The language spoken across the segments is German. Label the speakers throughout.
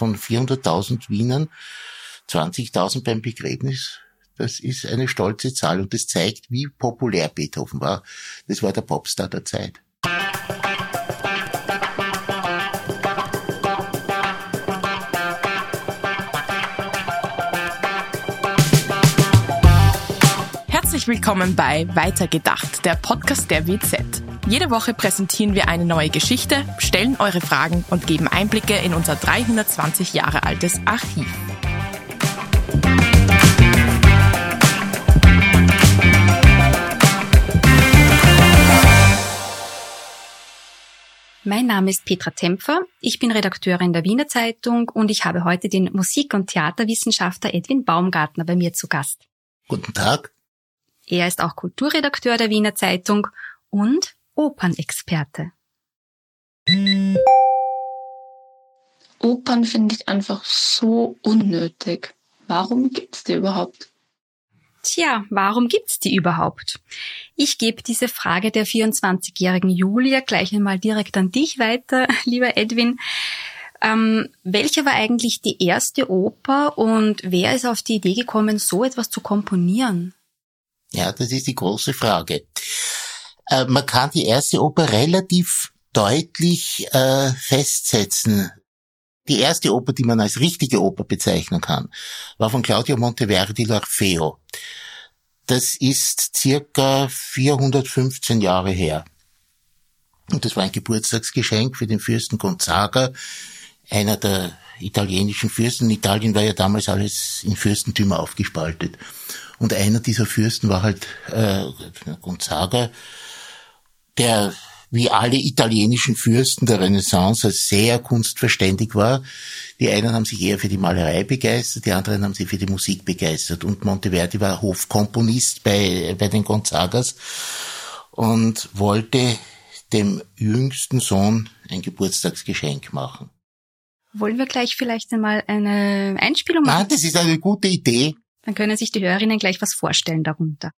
Speaker 1: von 400.000 Wienern 20.000 beim Begräbnis. Das ist eine stolze Zahl und das zeigt, wie populär Beethoven war. Das war der Popstar der Zeit.
Speaker 2: Herzlich willkommen bei Weitergedacht, der Podcast der WZ. Jede Woche präsentieren wir eine neue Geschichte, stellen eure Fragen und geben Einblicke in unser 320 Jahre altes Archiv.
Speaker 3: Mein Name ist Petra Tempfer, ich bin Redakteurin der Wiener Zeitung und ich habe heute den Musik- und Theaterwissenschaftler Edwin Baumgartner bei mir zu Gast.
Speaker 1: Guten Tag.
Speaker 3: Er ist auch Kulturredakteur der Wiener Zeitung und Opernexperte.
Speaker 4: Opern finde ich einfach so unnötig. Warum gibt's die überhaupt?
Speaker 3: Tja, warum gibt's die überhaupt? Ich gebe diese Frage der 24-jährigen Julia gleich einmal direkt an dich weiter, lieber Edwin. Ähm, welche war eigentlich die erste Oper und wer ist auf die Idee gekommen, so etwas zu komponieren?
Speaker 1: Ja, das ist die große Frage. Äh, man kann die erste Oper relativ deutlich äh, festsetzen. Die erste Oper, die man als richtige Oper bezeichnen kann, war von Claudio Monteverdi L'Orfeo. Das ist circa 415 Jahre her. Und das war ein Geburtstagsgeschenk für den Fürsten Gonzaga, einer der italienischen Fürsten. Italien war ja damals alles in Fürstentümer aufgespaltet. Und einer dieser Fürsten war halt äh, Gonzaga, der wie alle italienischen Fürsten der Renaissance sehr kunstverständig war. Die einen haben sich eher für die Malerei begeistert, die anderen haben sich für die Musik begeistert. Und Monteverdi war Hofkomponist bei, bei den Gonzagas und wollte dem jüngsten Sohn ein Geburtstagsgeschenk machen.
Speaker 3: Wollen wir gleich vielleicht einmal eine Einspielung machen?
Speaker 1: Nein, das ist eine gute Idee.
Speaker 3: Dann können sich die Hörerinnen gleich was vorstellen darunter.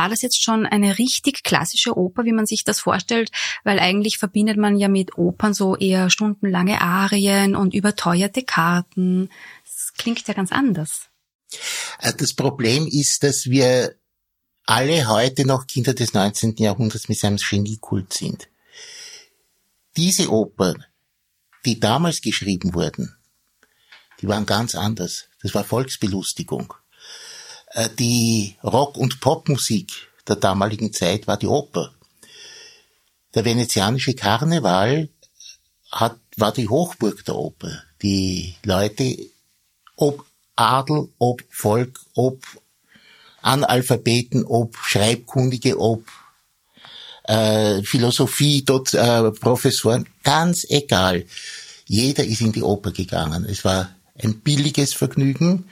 Speaker 3: War das jetzt schon eine richtig klassische Oper, wie man sich das vorstellt? Weil eigentlich verbindet man ja mit Opern so eher stundenlange Arien und überteuerte Karten. Das klingt ja ganz anders.
Speaker 1: Äh, das Problem ist, dass wir alle heute noch Kinder des 19. Jahrhunderts mit seinem Geniekult sind. Diese Opern, die damals geschrieben wurden, die waren ganz anders. Das war Volksbelustigung. Äh, die Rock- und Popmusik der damaligen Zeit war die Oper. Der venezianische Karneval hat, war die Hochburg der Oper. Die Leute, ob Adel, ob Volk, ob Analphabeten, ob Schreibkundige, ob äh, Philosophie, dort äh, Professoren, ganz egal. Jeder ist in die Oper gegangen. Es war ein billiges Vergnügen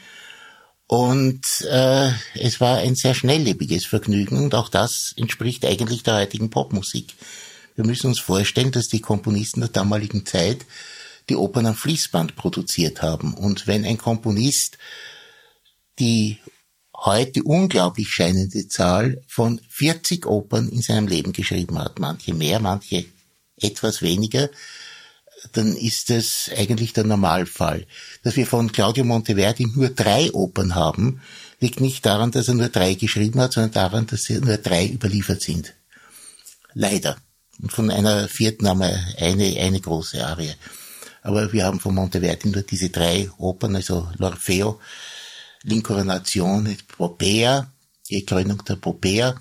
Speaker 1: und äh, es war ein sehr schnelllebiges Vergnügen und auch das entspricht eigentlich der heutigen Popmusik. Wir müssen uns vorstellen, dass die Komponisten der damaligen Zeit die Opern am Fließband produziert haben. Und wenn ein Komponist die heute unglaublich scheinende Zahl von 40 Opern in seinem Leben geschrieben hat, manche mehr, manche etwas weniger, dann ist es eigentlich der Normalfall. Dass wir von Claudio Monteverdi nur drei Opern haben, liegt nicht daran, dass er nur drei geschrieben hat, sondern daran, dass nur drei überliefert sind. Leider. Und von einer vierten haben wir eine, eine große Arie. Aber wir haben von Monteverdi nur diese drei Opern, also L'Orfeo, L'Incoronazione, Popea, die Krönung der Popea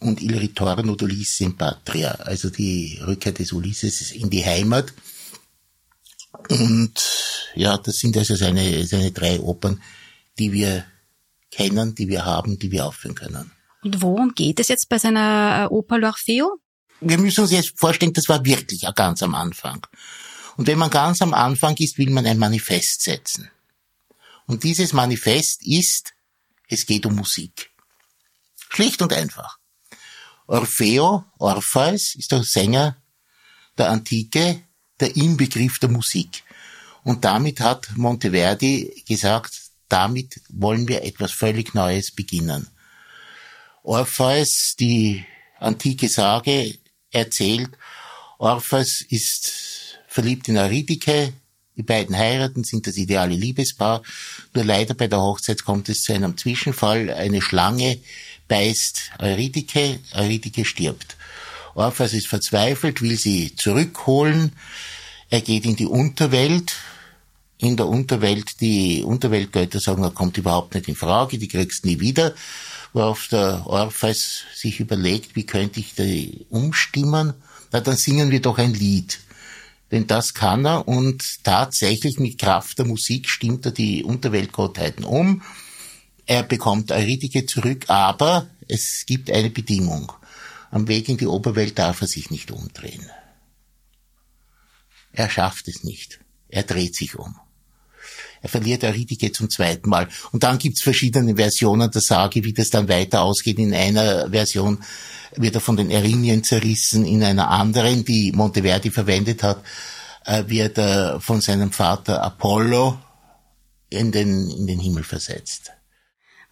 Speaker 1: und Il Ritorno d'Ulisse in Patria, also die Rückkehr des Ulysses in die Heimat. Und ja, das sind also seine, seine drei Opern, die wir kennen, die wir haben, die wir aufführen können.
Speaker 3: Und worum geht es jetzt bei seiner äh, Oper L'Orfeo?
Speaker 1: wir müssen uns jetzt vorstellen, das war wirklich ganz am Anfang. Und wenn man ganz am Anfang ist, will man ein Manifest setzen. Und dieses Manifest ist, es geht um Musik. Schlicht und einfach. Orfeo, Orpheus, ist der Sänger der Antike, der Inbegriff der Musik. Und damit hat Monteverdi gesagt, damit wollen wir etwas völlig Neues beginnen. Orpheus, die antike Sage, erzählt, Orpheus ist verliebt in Euridike, die beiden heiraten, sind das ideale Liebespaar, nur leider bei der Hochzeit kommt es zu einem Zwischenfall, eine Schlange beißt Euridike, Euridike stirbt. Orpheus ist verzweifelt, will sie zurückholen, er geht in die Unterwelt, in der Unterwelt, die Unterweltgötter sagen, er kommt überhaupt nicht in Frage, die kriegst nie wieder worauf der Orpheus sich überlegt, wie könnte ich die umstimmen? Na, dann singen wir doch ein Lied. Denn das kann er und tatsächlich mit Kraft der Musik stimmt er die Unterweltgottheiten um. Er bekommt Euridike zurück, aber es gibt eine Bedingung. Am Weg in die Oberwelt darf er sich nicht umdrehen. Er schafft es nicht. Er dreht sich um. Er verliert Euridike zum zweiten Mal. Und dann gibt's verschiedene Versionen der Sage, wie das dann weiter ausgeht. In einer Version wird er von den Erinien zerrissen, in einer anderen, die Monteverdi verwendet hat, äh, wird er von seinem Vater Apollo in den, in den Himmel versetzt.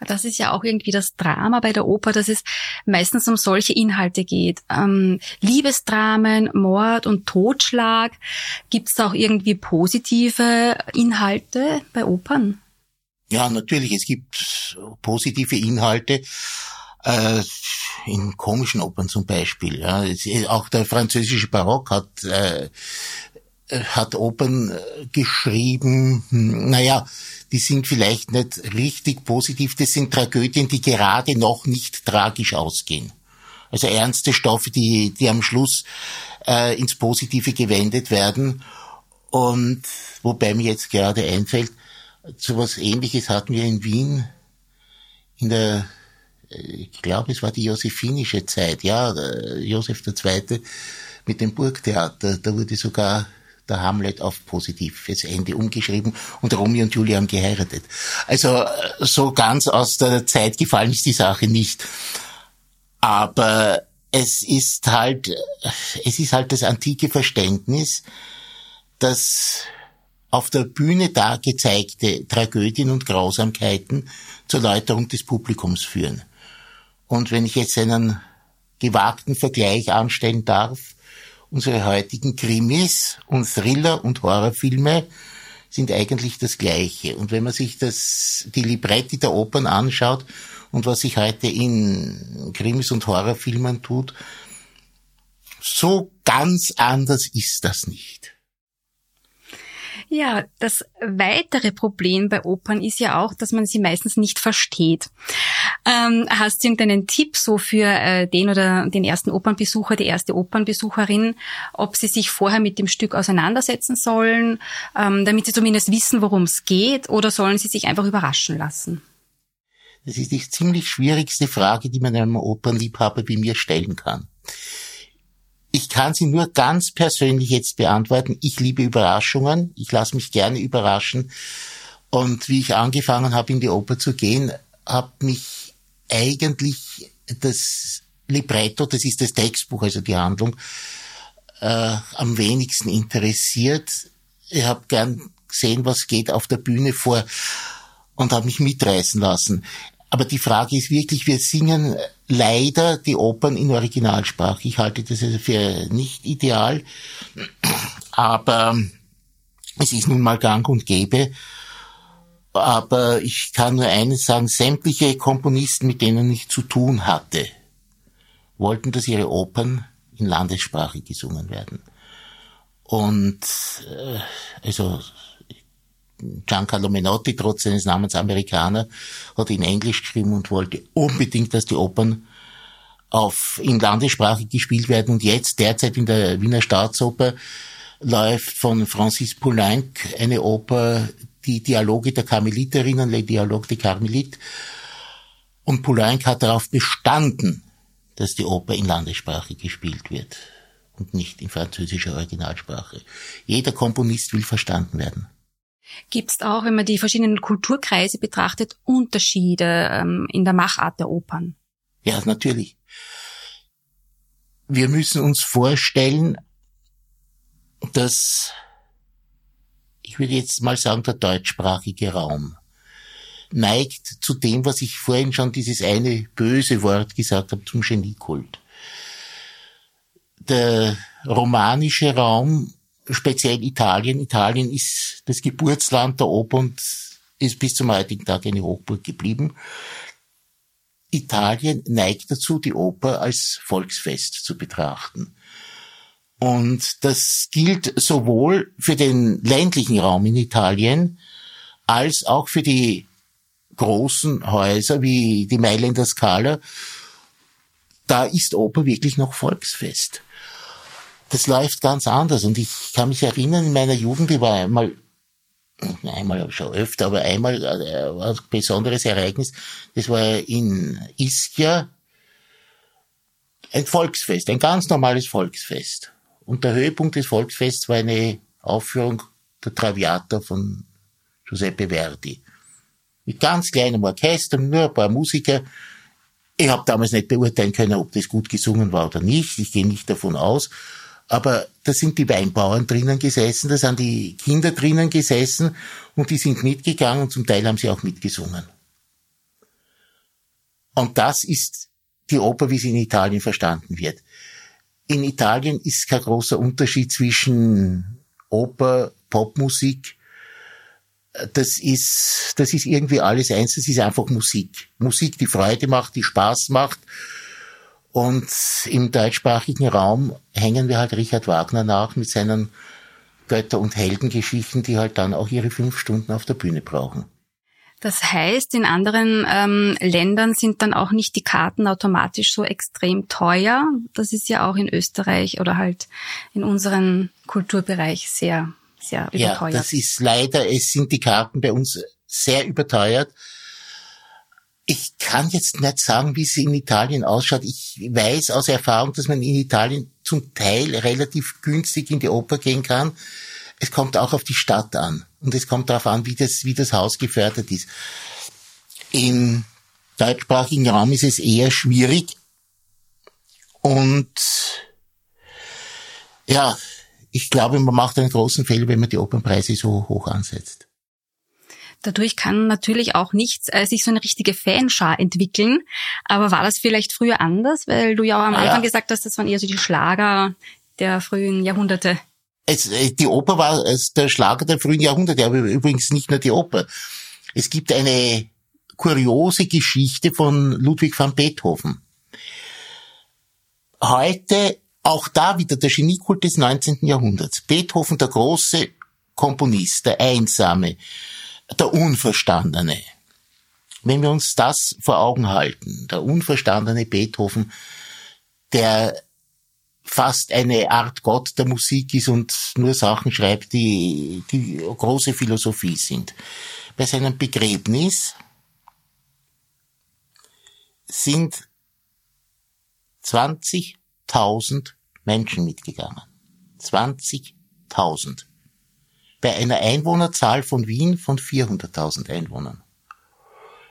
Speaker 3: Das ist ja auch irgendwie das Drama bei der Oper, dass es meistens um solche Inhalte geht. Ähm, Liebesdramen, Mord und Totschlag. Gibt es auch irgendwie positive Inhalte bei Opern?
Speaker 1: Ja, natürlich. Es gibt positive Inhalte. Äh, in komischen Opern zum Beispiel. Ja. Auch der französische Barock hat äh, hat Opern äh, geschrieben, hm, naja, die sind vielleicht nicht richtig positiv, das sind Tragödien, die gerade noch nicht tragisch ausgehen. Also ernste Stoffe, die, die am Schluss äh, ins Positive gewendet werden. Und wobei mir jetzt gerade einfällt, so was ähnliches hatten wir in Wien in der, äh, ich glaube, es war die josephinische Zeit, ja, Josef II. mit dem Burgtheater. Da wurde sogar der Hamlet auf positives Ende umgeschrieben und Romeo und Julia haben geheiratet. Also so ganz aus der Zeit gefallen ist die Sache nicht. Aber es ist halt, es ist halt das antike Verständnis, dass auf der Bühne da gezeigte Tragödien und Grausamkeiten zur Läuterung des Publikums führen. Und wenn ich jetzt einen gewagten Vergleich anstellen darf, unsere heutigen Krimis und Thriller und Horrorfilme sind eigentlich das Gleiche. Und wenn man sich das, die Libretti der Opern anschaut und was sich heute in Krimis und Horrorfilmen tut, so ganz anders ist das nicht.
Speaker 3: Ja, das weitere Problem bei Opern ist ja auch, dass man sie meistens nicht versteht. Ähm, hast du irgendeinen Tipp so für äh, den oder den ersten Opernbesucher, die erste Opernbesucherin, ob sie sich vorher mit dem Stück auseinandersetzen sollen, ähm, damit sie zumindest wissen, worum es geht, oder sollen sie sich einfach überraschen lassen?
Speaker 1: Das ist die ziemlich schwierigste Frage, die man einem Opernliebhaber wie mir stellen kann. Ich kann sie nur ganz persönlich jetzt beantworten. Ich liebe Überraschungen. Ich lasse mich gerne überraschen. Und wie ich angefangen habe, in die Oper zu gehen, hat mich eigentlich das Libretto, das ist das Textbuch, also die Handlung, äh, am wenigsten interessiert. Ich habe gern gesehen, was geht auf der Bühne vor und habe mich mitreißen lassen. Aber die Frage ist wirklich, wir singen leider die Opern in Originalsprache. Ich halte das also für nicht ideal, aber es ist nun mal gang und gäbe. Aber ich kann nur eines sagen, sämtliche Komponisten, mit denen ich zu tun hatte, wollten, dass ihre Opern in Landessprache gesungen werden. Und äh, also Giancarlo Menotti, trotz seines Namens Amerikaner, hat in Englisch geschrieben und wollte unbedingt, dass die Opern auf, in Landessprache gespielt werden. Und jetzt, derzeit in der Wiener Staatsoper, läuft von Francis Poulenc eine Oper, die Dialoge der Karmeliterinnen, Le Dialogue de Carmelite. Und Poulenc hat darauf bestanden, dass die Oper in Landessprache gespielt wird und nicht in französischer Originalsprache. Jeder Komponist will verstanden werden.
Speaker 3: Gibt es auch, wenn man die verschiedenen Kulturkreise betrachtet, Unterschiede ähm, in der Machart der Opern?
Speaker 1: Ja, natürlich. Wir müssen uns vorstellen, dass, ich würde jetzt mal sagen, der deutschsprachige Raum neigt zu dem, was ich vorhin schon dieses eine böse Wort gesagt habe, zum Geniekult. Der romanische Raum, speziell Italien, Italien ist das Geburtsland der Oper und ist bis zum heutigen Tag eine Hochburg geblieben. Italien neigt dazu, die Oper als Volksfest zu betrachten. Und das gilt sowohl für den ländlichen Raum in Italien als auch für die großen Häuser wie die Mailänder Skala. Da ist Oper wirklich noch Volksfest. Das läuft ganz anders. Und ich kann mich erinnern, in meiner Jugend, ich war einmal einmal schon öfter, aber einmal äh, ein besonderes Ereignis. Das war in Ischia ein Volksfest, ein ganz normales Volksfest. Und der Höhepunkt des Volksfests war eine Aufführung der Traviata von Giuseppe Verdi. Mit ganz kleinem Orchester, nur ein paar Musiker. Ich habe damals nicht beurteilen können, ob das gut gesungen war oder nicht. Ich gehe nicht davon aus. Aber da sind die Weinbauern drinnen gesessen, da sind die Kinder drinnen gesessen und die sind mitgegangen und zum Teil haben sie auch mitgesungen. Und das ist die Oper, wie sie in Italien verstanden wird. In Italien ist kein großer Unterschied zwischen Oper, Popmusik. Das ist, das ist irgendwie alles eins, das ist einfach Musik. Musik, die Freude macht, die Spaß macht und im deutschsprachigen Raum hängen wir halt Richard Wagner nach mit seinen Götter- und Heldengeschichten, die halt dann auch ihre fünf Stunden auf der Bühne brauchen.
Speaker 3: Das heißt, in anderen ähm, Ländern sind dann auch nicht die Karten automatisch so extrem teuer. Das ist ja auch in Österreich oder halt in unserem Kulturbereich sehr, sehr überteuert.
Speaker 1: Ja, das ist leider, es sind die Karten bei uns sehr überteuert. Ich kann jetzt nicht sagen, wie es in Italien ausschaut. Ich weiß aus Erfahrung, dass man in Italien zum Teil relativ günstig in die Oper gehen kann. Es kommt auch auf die Stadt an und es kommt darauf an, wie das, wie das Haus gefördert ist. Im deutschsprachigen Raum ist es eher schwierig und ja, ich glaube, man macht einen großen Fehler, wenn man die Opernpreise so hoch ansetzt.
Speaker 3: Dadurch kann natürlich auch nichts äh, sich so eine richtige Fanschar entwickeln. Aber war das vielleicht früher anders? Weil du ja auch am Anfang ja. gesagt hast, das waren eher so die Schlager der frühen Jahrhunderte.
Speaker 1: Es, äh, die Oper war der Schlager der frühen Jahrhunderte, aber übrigens nicht nur die Oper. Es gibt eine kuriose Geschichte von Ludwig van Beethoven. Heute auch da wieder der Geniekult des 19. Jahrhunderts. Beethoven, der große Komponist, der Einsame, der Unverstandene. Wenn wir uns das vor Augen halten, der unverstandene Beethoven, der fast eine Art Gott der Musik ist und nur Sachen schreibt, die, die große Philosophie sind. Bei seinem Begräbnis sind 20.000 Menschen mitgegangen. 20.000 bei einer Einwohnerzahl von Wien von 400.000 Einwohnern.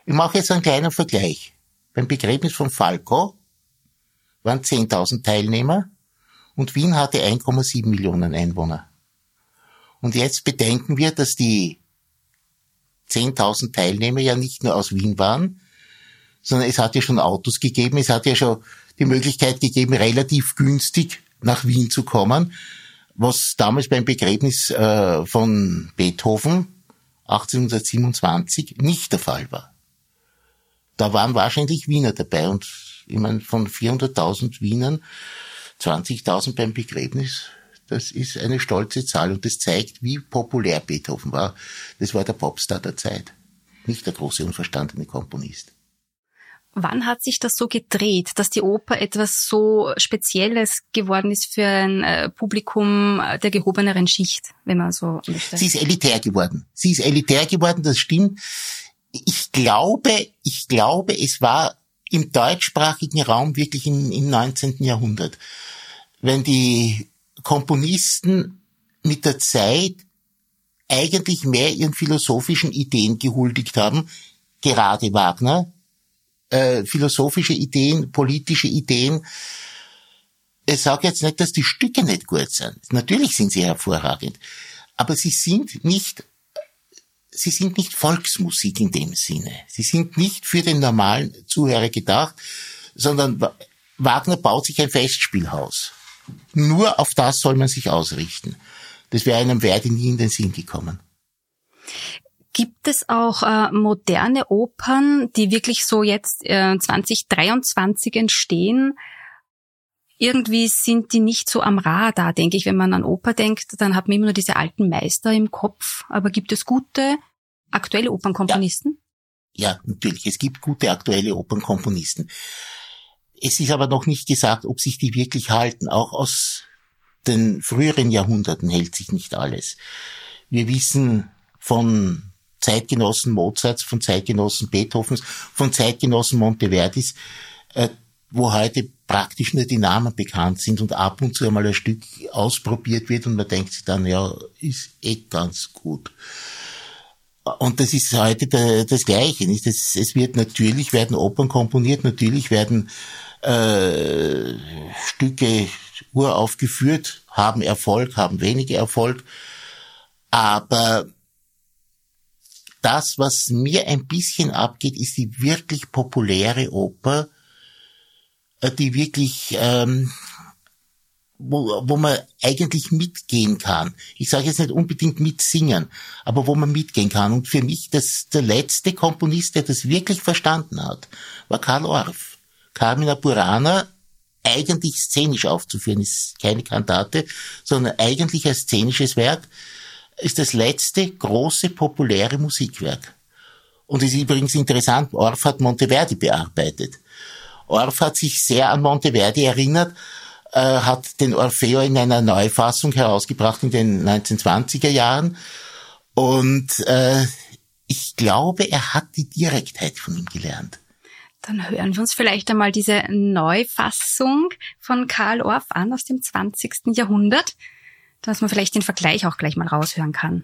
Speaker 1: Ich mache jetzt einen kleinen Vergleich. Beim Begräbnis von Falco waren 10.000 Teilnehmer und Wien hatte 1,7 Millionen Einwohner. Und jetzt bedenken wir, dass die 10.000 Teilnehmer ja nicht nur aus Wien waren, sondern es hat ja schon Autos gegeben, es hat ja schon die Möglichkeit gegeben, relativ günstig nach Wien zu kommen was damals beim Begräbnis äh, von Beethoven 1827 nicht der Fall war. Da waren wahrscheinlich Wiener dabei und ich meine, von 400.000 Wienern 20.000 beim Begräbnis, das ist eine stolze Zahl und das zeigt, wie populär Beethoven war. Das war der Popstar der Zeit, nicht der große unverstandene Komponist.
Speaker 3: Wann hat sich das so gedreht, dass die Oper etwas so Spezielles geworden ist für ein äh, Publikum der gehobeneren Schicht, wenn man so möchte?
Speaker 1: Sie ist elitär geworden. Sie ist elitär geworden, das stimmt. Ich glaube, ich glaube, es war im deutschsprachigen Raum wirklich im, im 19. Jahrhundert. Wenn die Komponisten mit der Zeit eigentlich mehr ihren philosophischen Ideen gehuldigt haben, gerade Wagner, äh, philosophische Ideen, politische Ideen. Ich sage jetzt nicht, dass die Stücke nicht gut sind. Natürlich sind sie hervorragend. Aber sie sind nicht, sie sind nicht Volksmusik in dem Sinne. Sie sind nicht für den normalen Zuhörer gedacht, sondern Wagner baut sich ein Festspielhaus. Nur auf das soll man sich ausrichten. Das wäre einem Verdi nie in den Sinn gekommen.
Speaker 3: Gibt es auch äh, moderne Opern, die wirklich so jetzt äh, 2023 entstehen? Irgendwie sind die nicht so am Radar, denke ich. Wenn man an Oper denkt, dann hat man immer nur diese alten Meister im Kopf. Aber gibt es gute aktuelle Opernkomponisten?
Speaker 1: Ja, ja natürlich. Es gibt gute aktuelle Opernkomponisten. Es ist aber noch nicht gesagt, ob sich die wirklich halten. Auch aus den früheren Jahrhunderten hält sich nicht alles. Wir wissen von Zeitgenossen Mozarts, von Zeitgenossen Beethovens, von Zeitgenossen Monteverdis, äh, wo heute praktisch nur die Namen bekannt sind und ab und zu einmal ein Stück ausprobiert wird und man denkt sich dann, ja, ist eh ganz gut. Und das ist heute der, das Gleiche. Nicht? Es, es wird natürlich werden Opern komponiert, natürlich werden äh, Stücke uraufgeführt, haben Erfolg, haben weniger Erfolg, aber das, was mir ein bisschen abgeht, ist die wirklich populäre Oper, äh, die wirklich, ähm, wo, wo man eigentlich mitgehen kann. Ich sage jetzt nicht unbedingt mitsingen, aber wo man mitgehen kann. Und für mich das der letzte Komponist, der das wirklich verstanden hat, war Karl Orff. Carmina Burana eigentlich szenisch aufzuführen, ist keine Kantate, sondern eigentlich ein szenisches Werk, ist das letzte große populäre Musikwerk. Und ist übrigens interessant, Orff hat Monteverdi bearbeitet. Orff hat sich sehr an Monteverdi erinnert, äh, hat den Orfeo in einer Neufassung herausgebracht in den 1920er Jahren. Und äh, ich glaube, er hat die Direktheit von ihm gelernt.
Speaker 3: Dann hören wir uns vielleicht einmal diese Neufassung von Karl Orff an aus dem 20. Jahrhundert dass man vielleicht den Vergleich auch gleich mal raushören kann.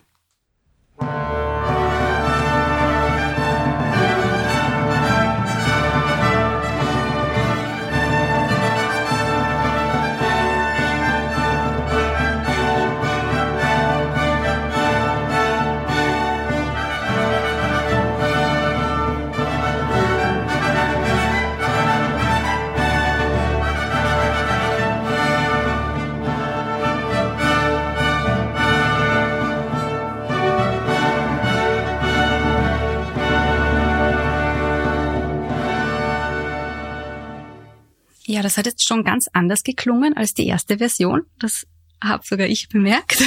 Speaker 3: Ja, das hat jetzt schon ganz anders geklungen als die erste Version. Das habe sogar ich bemerkt.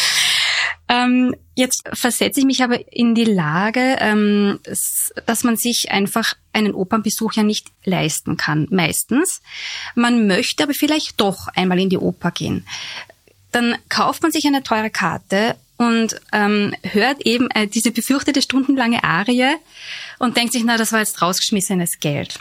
Speaker 3: ähm, jetzt versetze ich mich aber in die Lage, ähm, dass man sich einfach einen Opernbesuch ja nicht leisten kann, meistens. Man möchte aber vielleicht doch einmal in die Oper gehen. Dann kauft man sich eine teure Karte und ähm, hört eben äh, diese befürchtete stundenlange Arie und denkt sich, na, das war jetzt rausgeschmissenes Geld.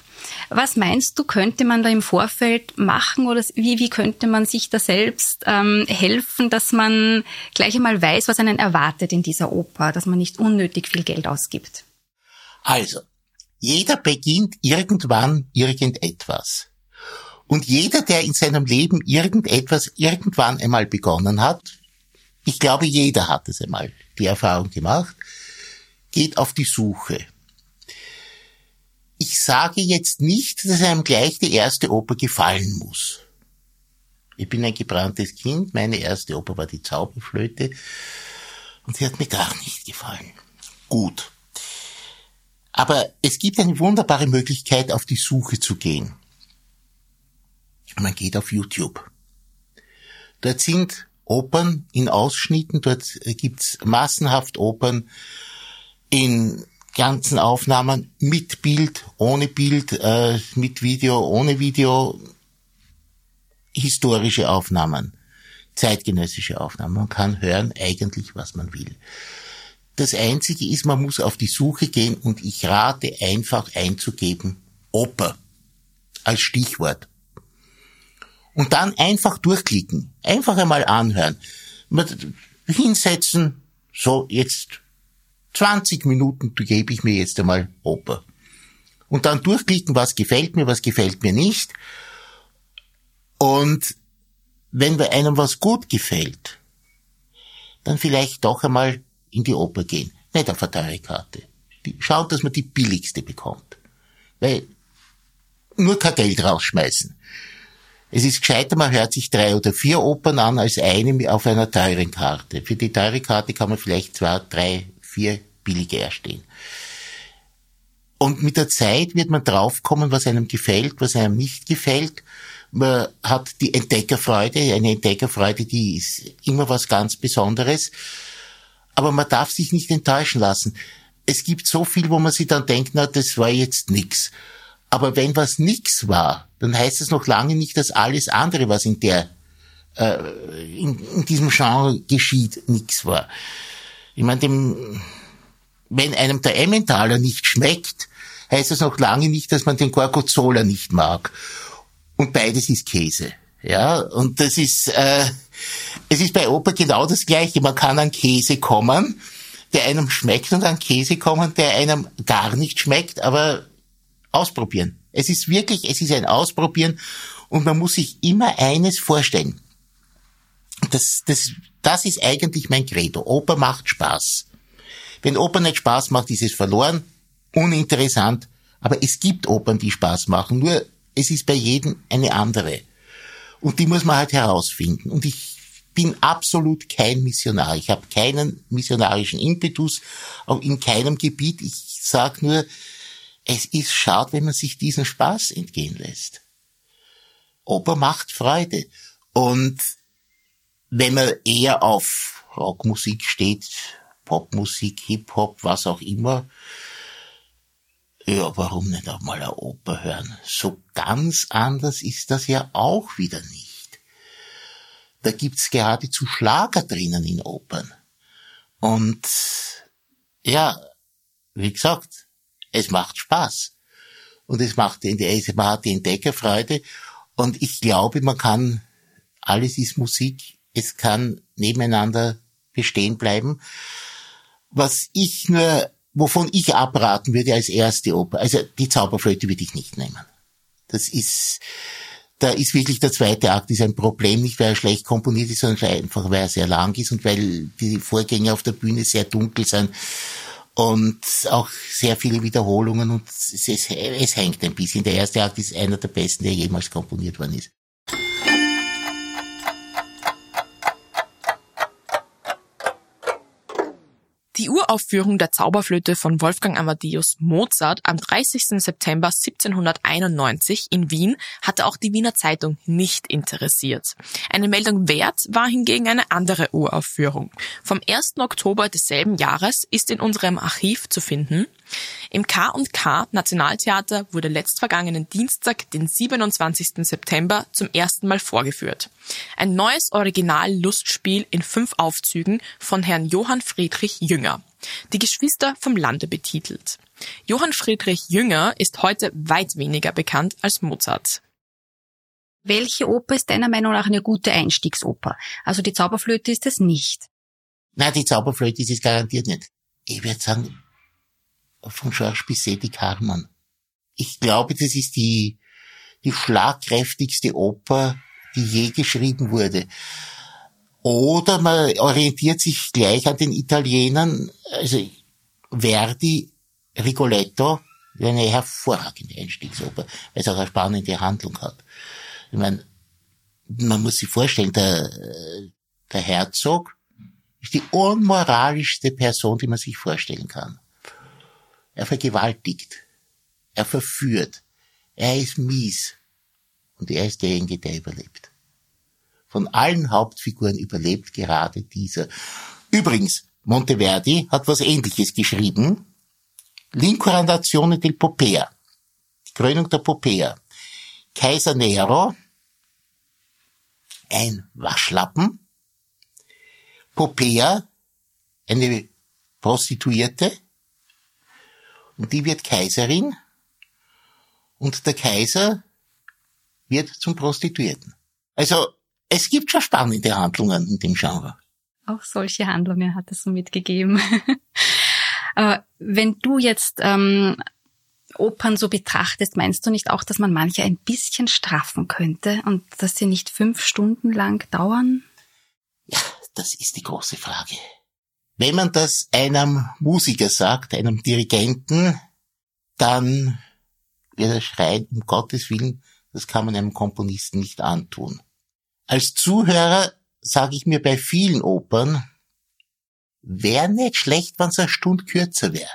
Speaker 3: Was meinst du, könnte man da im Vorfeld machen oder wie, wie könnte man sich da selbst ähm, helfen, dass man gleich einmal weiß, was einen erwartet in dieser Oper, dass man nicht unnötig viel Geld ausgibt?
Speaker 1: Also, jeder beginnt irgendwann irgendetwas. Und jeder, der in seinem Leben irgendetwas irgendwann einmal begonnen hat, ich glaube, jeder hat es einmal die Erfahrung gemacht, geht auf die Suche ich sage jetzt nicht, dass einem gleich die erste Oper gefallen muss. Ich bin ein gebranntes Kind, meine erste Oper war die Zauberflöte und sie hat mir gar nicht gefallen. Gut. Aber es gibt eine wunderbare Möglichkeit, auf die Suche zu gehen. Man geht auf YouTube. Dort sind Opern in Ausschnitten, dort gibt's massenhaft Opern in ganzen Aufnahmen mit Bild, ohne Bild, äh, mit Video, ohne Video, historische Aufnahmen, zeitgenössische Aufnahmen. Man kann hören eigentlich, was man will. Das Einzige ist, man muss auf die Suche gehen und ich rate einfach einzugeben Oper als Stichwort. Und dann einfach durchklicken, einfach einmal anhören, hinsetzen, so jetzt 20 Minuten gebe ich mir jetzt einmal Oper. Und dann durchklicken, was gefällt mir, was gefällt mir nicht. Und wenn bei einem was gut gefällt, dann vielleicht doch einmal in die Oper gehen. Nicht auf eine teure Karte. Schaut, dass man die billigste bekommt. Weil nur kein Geld rausschmeißen. Es ist gescheiter, man hört sich drei oder vier Opern an, als eine auf einer teuren Karte. Für die teure Karte kann man vielleicht zwei, drei, vier billige erstehen. Und mit der Zeit wird man draufkommen, was einem gefällt, was einem nicht gefällt. Man hat die Entdeckerfreude, eine Entdeckerfreude, die ist immer was ganz Besonderes. Aber man darf sich nicht enttäuschen lassen. Es gibt so viel, wo man sich dann denkt, na, das war jetzt nix. Aber wenn was nix war, dann heißt es noch lange nicht, dass alles andere, was in der äh, in, in diesem Genre geschieht, nix war. Ich meine, dem, wenn einem der Emmentaler nicht schmeckt, heißt das noch lange nicht, dass man den Gorgonzola nicht mag. Und beides ist Käse. Ja, und das ist, äh, es ist bei Oper genau das Gleiche. Man kann an Käse kommen, der einem schmeckt und an Käse kommen, der einem gar nicht schmeckt, aber ausprobieren. Es ist wirklich, es ist ein Ausprobieren und man muss sich immer eines vorstellen. Das, das, das ist eigentlich mein Credo. Oper macht Spaß. Wenn Oper nicht Spaß macht, ist es verloren, uninteressant. Aber es gibt Opern, die Spaß machen. Nur es ist bei jedem eine andere. Und die muss man halt herausfinden. Und ich bin absolut kein Missionar. Ich habe keinen missionarischen Impetus, auch in keinem Gebiet. Ich sage nur, es ist schade, wenn man sich diesen Spaß entgehen lässt. Oper macht Freude. Und wenn man eher auf Rockmusik steht, Popmusik, Hip-Hop, was auch immer, ja, warum nicht auch mal eine Oper hören? So ganz anders ist das ja auch wieder nicht. Da gibt's geradezu Schlager drinnen in Opern. Und ja, wie gesagt, es macht Spaß. Und es macht, man hat die Entdeckerfreude. Und ich glaube, man kann, alles ist Musik, es kann nebeneinander bestehen bleiben. Was ich nur, wovon ich abraten würde als erste Oper, also die Zauberflöte würde ich nicht nehmen. Das ist, da ist wirklich der zweite Akt ist ein Problem, nicht weil er schlecht komponiert ist, sondern einfach weil er sehr lang ist und weil die Vorgänge auf der Bühne sehr dunkel sind und auch sehr viele Wiederholungen und es, es, es hängt ein bisschen. Der erste Akt ist einer der besten, der jemals komponiert worden ist.
Speaker 2: Die Uraufführung der Zauberflöte von Wolfgang Amadeus Mozart am 30. September 1791 in Wien hatte auch die Wiener Zeitung nicht interessiert. Eine Meldung wert war hingegen eine andere Uraufführung. Vom 1. Oktober desselben Jahres ist in unserem Archiv zu finden im K&K Nationaltheater wurde letztvergangenen Dienstag, den 27. September, zum ersten Mal vorgeführt. Ein neues Original-Lustspiel in fünf Aufzügen von Herrn Johann Friedrich Jünger. Die Geschwister vom Lande betitelt. Johann Friedrich Jünger ist heute weit weniger bekannt als Mozart.
Speaker 3: Welche Oper ist deiner Meinung nach eine gute Einstiegsoper? Also die Zauberflöte ist es nicht.
Speaker 1: Nein, die Zauberflöte ist es garantiert nicht. Ich würde sagen, von Georges Bizet die Carmen. Ich glaube, das ist die, die schlagkräftigste Oper, die je geschrieben wurde. Oder man orientiert sich gleich an den Italienern, also Verdi, Rigoletto, eine hervorragende Einstiegsoper, weil es auch eine spannende Handlung hat. Ich meine, man muss sich vorstellen, der, der Herzog ist die unmoralischste Person, die man sich vorstellen kann. Er vergewaltigt. Er verführt. Er ist mies. Und er ist derjenige, der überlebt. Von allen Hauptfiguren überlebt gerade dieser. Übrigens, Monteverdi hat was ähnliches geschrieben. L'incoronazione del Popea. Die Krönung der Popea. Kaiser Nero. Ein Waschlappen. Popea. Eine Prostituierte und die wird Kaiserin und der Kaiser wird zum Prostituierten. Also es gibt schon spannende Handlungen in dem Genre.
Speaker 3: Auch solche Handlungen hat es so mitgegeben. Wenn du jetzt ähm, Opern so betrachtest, meinst du nicht auch, dass man manche ein bisschen straffen könnte und dass sie nicht fünf Stunden lang dauern?
Speaker 1: Ja, das ist die große Frage. Wenn man das einem Musiker sagt, einem Dirigenten, dann wird er schreien, um Gottes Willen, das kann man einem Komponisten nicht antun. Als Zuhörer sage ich mir bei vielen Opern, wäre nicht schlecht, wenn es eine Stunde kürzer wäre.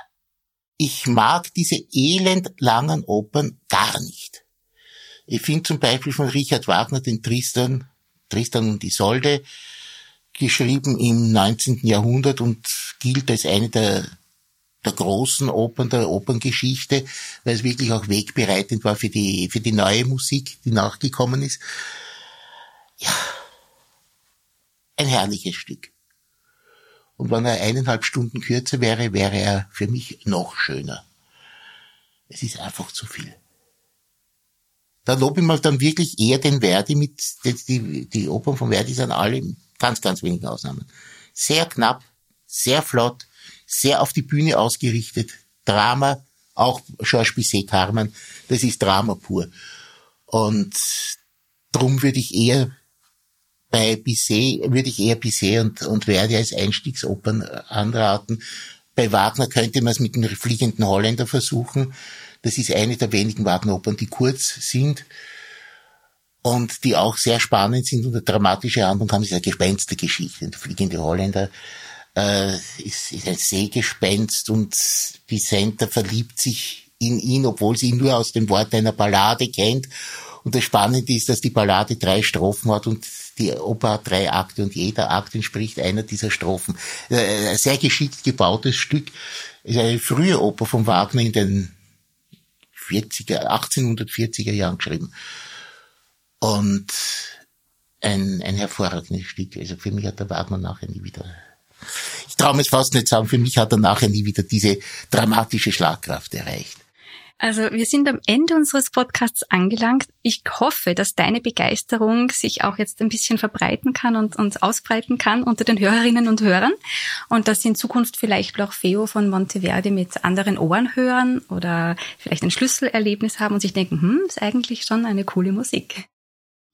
Speaker 1: Ich mag diese elend langen Opern gar nicht. Ich finde zum Beispiel von Richard Wagner den Tristan, Tristan und Isolde, geschrieben im 19. Jahrhundert und gilt als eine der, der großen Opern der Operngeschichte, weil es wirklich auch wegbereitend war für die, für die neue Musik, die nachgekommen ist. Ja, ein herrliches Stück. Und wenn er eineinhalb Stunden kürzer wäre, wäre er für mich noch schöner. Es ist einfach zu viel. Da lobe ich mal dann wirklich eher den Verdi mit, die, die Opern von Verdi sind alle ganz, ganz wenigen Ausnahmen. Sehr knapp, sehr flott, sehr auf die Bühne ausgerichtet. Drama, auch Georges Bizet Carmen, das ist Drama pur. Und drum würde ich eher bei Bizet würde ich eher Bizet und, und Verdi als Einstiegsopern anraten. Bei Wagner könnte man es mit dem fliegenden Holländer versuchen. Das ist eine der wenigen Wagner-Opern, die kurz sind und die auch sehr spannend sind und eine dramatische Handlung haben. Ist eine Gespenstergeschichte. Der fliegende Holländer äh, ist, ist ein Seegespenst und die Center verliebt sich in ihn, obwohl sie ihn nur aus dem Wort einer Ballade kennt. Und das Spannende ist, dass die Ballade drei Strophen hat und die Oper hat drei Akte und jeder Akt entspricht einer dieser Strophen. Äh, ein sehr geschickt gebautes Stück. ist eine frühe Oper von Wagner in den 40er, 1840er Jahren geschrieben. Und ein, ein hervorragendes Stück. Also für mich hat der Wagner nachher nie wieder, ich traue es fast nicht sagen, für mich hat er nachher nie wieder diese dramatische Schlagkraft erreicht.
Speaker 3: Also wir sind am Ende unseres Podcasts angelangt. Ich hoffe, dass deine Begeisterung sich auch jetzt ein bisschen verbreiten kann und, und ausbreiten kann unter den Hörerinnen und Hörern und dass sie in Zukunft vielleicht auch Feo von Monteverdi mit anderen Ohren hören oder vielleicht ein Schlüsselerlebnis haben und sich denken, hm, ist eigentlich schon eine coole Musik.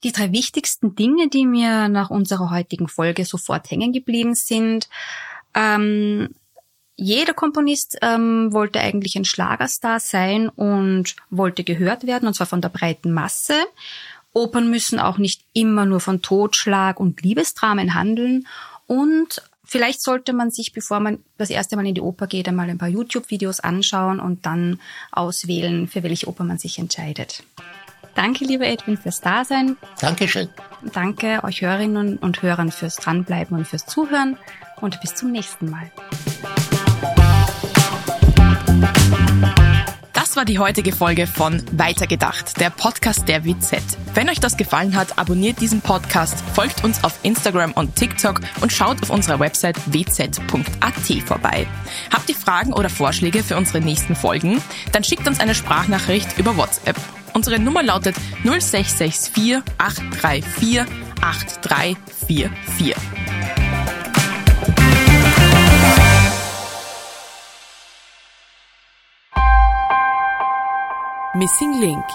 Speaker 3: Die drei wichtigsten Dinge, die mir nach unserer heutigen Folge sofort hängen geblieben sind, ähm, jeder Komponist ähm, wollte eigentlich ein Schlagerstar sein und wollte gehört werden, und zwar von der breiten Masse. Opern müssen auch nicht immer nur von Totschlag und Liebesdramen handeln. Und vielleicht sollte man sich, bevor man das erste Mal in die Oper geht, einmal ein paar YouTube-Videos anschauen und dann auswählen, für welche Oper man sich entscheidet. Danke, lieber Edwin, fürs Dasein.
Speaker 1: Dankeschön.
Speaker 3: Danke euch Hörerinnen und Hörern fürs Dranbleiben und fürs Zuhören und bis zum nächsten Mal.
Speaker 2: Das war die heutige Folge von Weitergedacht, der Podcast der WZ. Wenn euch das gefallen hat, abonniert diesen Podcast, folgt uns auf Instagram und TikTok und schaut auf unserer Website wz.at vorbei. Habt ihr Fragen oder Vorschläge für unsere nächsten Folgen? Dann schickt uns eine Sprachnachricht über WhatsApp. Unsere Nummer lautet 0664 834 8344. Missing Link